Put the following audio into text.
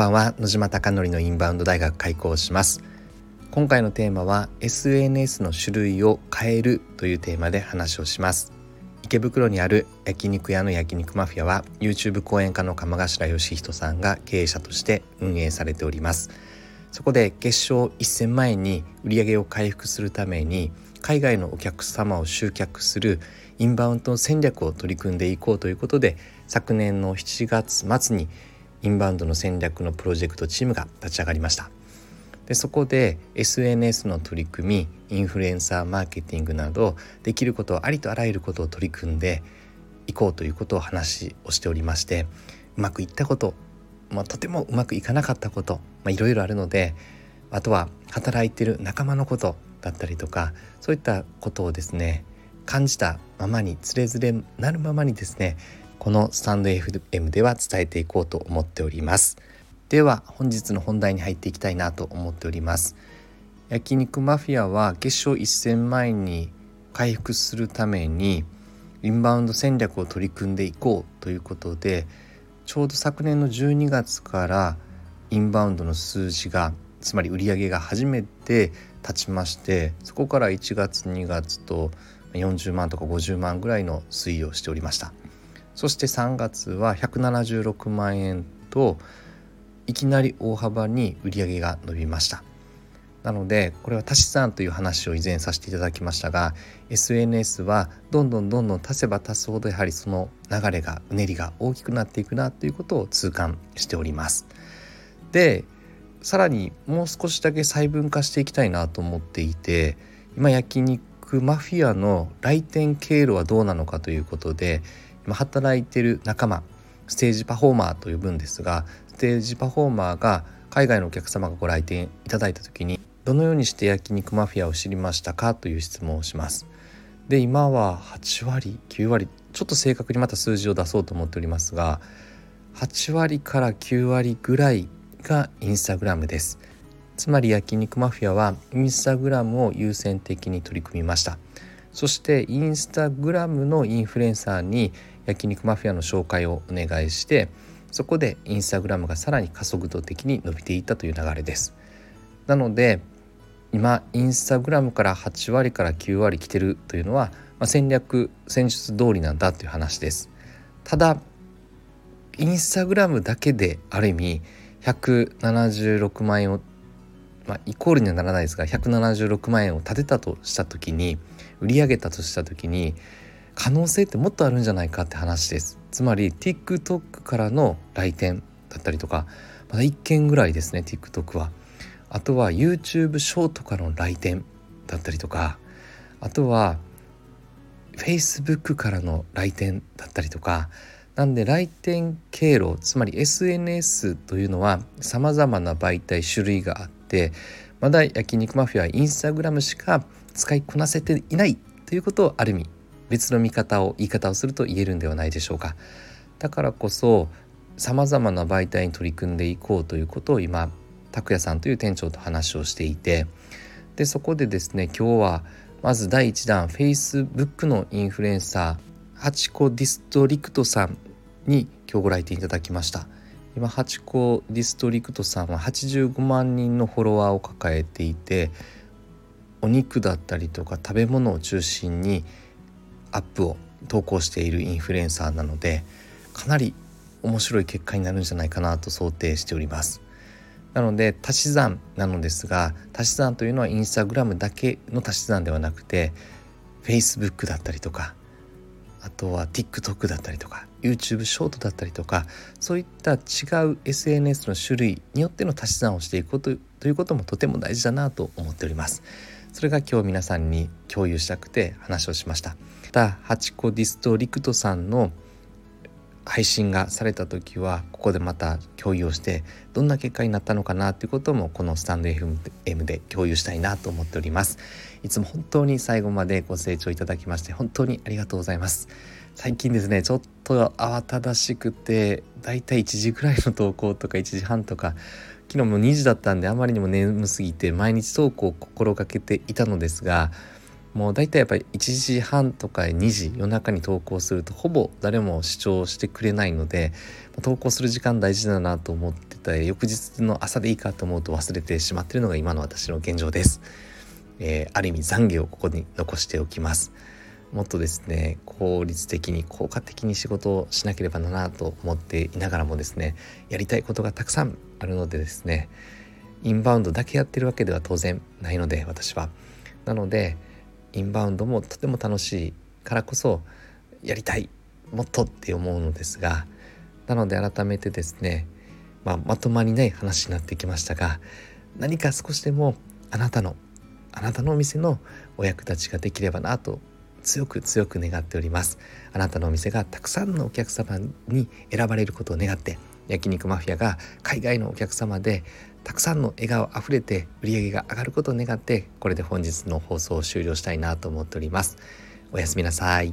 ばんは。野島貴則のインバウンド大学開校します。今回のテーマは SNS の種類を変えるというテーマで話をします。池袋にある焼肉屋の焼肉マフィアは YouTube 講演家の鎌頭義人さんが経営者として運営されております。そこで月賞1000万円に売上を回復するために海外のお客様を集客するインバウンド戦略を取り組んでいこうということで昨年の7月末にインバウンドの戦略のプロジェクトチームが立ち上がりました。でそこで SNS の取り組みインフルエンサーマーケティングなどできることありとあらゆることを取り組んでいこうということを話をしておりましてうまくいったこと、まあ、とてもうまくいかなかったこといろいろあるのであとは働いてる仲間のことだったりとかそういったことをですね感じたままにつれづれなるままにですねこのスタンド FM では伝えていこうと思っております。では本日の本題に入っていきたいなと思っております。焼肉マフィアは月賞1000万円に回復するためにインバウンド戦略を取り組んでいこうということでちょうど昨年の12月からインバウンドの数字がつまり売上が初めて立ちましてそこから1月2月と40万とか50万ぐらいの推移をしておりました。そして3月は176万円といきなり大幅に売上が伸びました。なのでこれは足し算という話を以前させていただきましたが SNS はどんどんどんどん足せば足すほどやはりその流れがうねりが大きくなっていくなということを痛感しております。でさらにもう少しだけ細分化していきたいなと思っていて今焼肉マフィアの来店経路はどうなのかということで今働いてる仲間ステージパフォーマーと呼ぶんですがステージパフォーマーが海外のお客様がご来店いただいた時にどのようにして焼肉マフィアを知りましたかという質問をします。で今は8割9割ちょっと正確にまた数字を出そうと思っておりますが8割から9割ぐらいがインスタグラムですつまり焼肉マフィアはインスタグラムを優先的に取り組みましたそしてインスタグラムのインフルエンサーに焼肉マフィアの紹介をお願いしてそこでインスタグラムがさらに加速度的に伸びていったという流れです。なので今インスタグラムから8割から9割来てるというのは、まあ、戦略戦術通りなんだという話です。ただインスタグラムだけである意味176万円をまあ、イコールにはならないですが176万円を立てたとした時に売り上げたとした時に可能性ってもっとあるんじゃないかって話です。つまり TikTok からの来店だったりとかまだ1件ぐらいですね TikTok は。あとは YouTube ショートからの来店だったりとかあとは Facebook からの来店だったりとか。なんで来店経路つまり SNS というのはさまざまな媒体種類があってまだ焼肉マフィアはインスタグラムしか使いこなせていないということをある意味別の見方を言い方をすると言えるんではないでしょうか。だからこそさまざまな媒体に取り組んでいこうということを今拓也さんという店長と話をしていてでそこでですね今日はまず第1弾 Facebook のインフルエンサーハチコディストリクトさんに今日ご来店いただきました今ハチコディストリクトさんは85万人のフォロワーを抱えていてお肉だったりとか食べ物を中心にアップを投稿しているインフルエンサーなのでかなり面白い結果になるんじゃないかなと想定しております。なので足し算なのですが足し算というのはインスタグラムだけの足し算ではなくて Facebook だったりとかあとは TikTok だったりとか YouTube ショートだったりとかそういった違う SNS の種類によっての足し算をしていくことということもとても大事だなと思っております。それが今日皆さんに共有したくて話をしました。またハチコディストリクトさんの配信がされた時はここでまた共有をしてどんな結果になったのかなということもこのスタンド FM で共有したいなと思っております。いつも本当に最後までご清聴いただきまして本当にありがとうございます。最近ですねちょっと慌ただしくてだいたい1時ぐらいの投稿とか1時半とか昨日も2時だったんであまりにも眠すぎて毎日投稿を心がけていたのですがもう大体やっぱり1時半とか2時夜中に投稿するとほぼ誰も視聴してくれないので投稿する時間大事だなと思ってた翌日の朝でいいかと思うと忘れてしまっているのが今の私の現状です。えー、ある意味懺悔をここに残しておきます。もっとですね効率的に効果的に仕事をしなければならなと思っていながらもですねやりたいことがたくさんあるのでですねインバウンドだけやってるわけでは当然ないので私は。なのでインバウンドもとても楽しいからこそやりたいもっとって思うのですがなので改めてですね、まあ、まとまりない話になってきましたが何か少しでもあなたのあなたのお店のお役立ちができればなと強く強く願っております。あなたのお店がたくさんのお客様に選ばれることを願って焼肉マフィアが海外のお客様でたくさんの笑顔あふれて売り上げが上がることを願ってこれで本日の放送を終了したいなと思っております。おやすみなさい。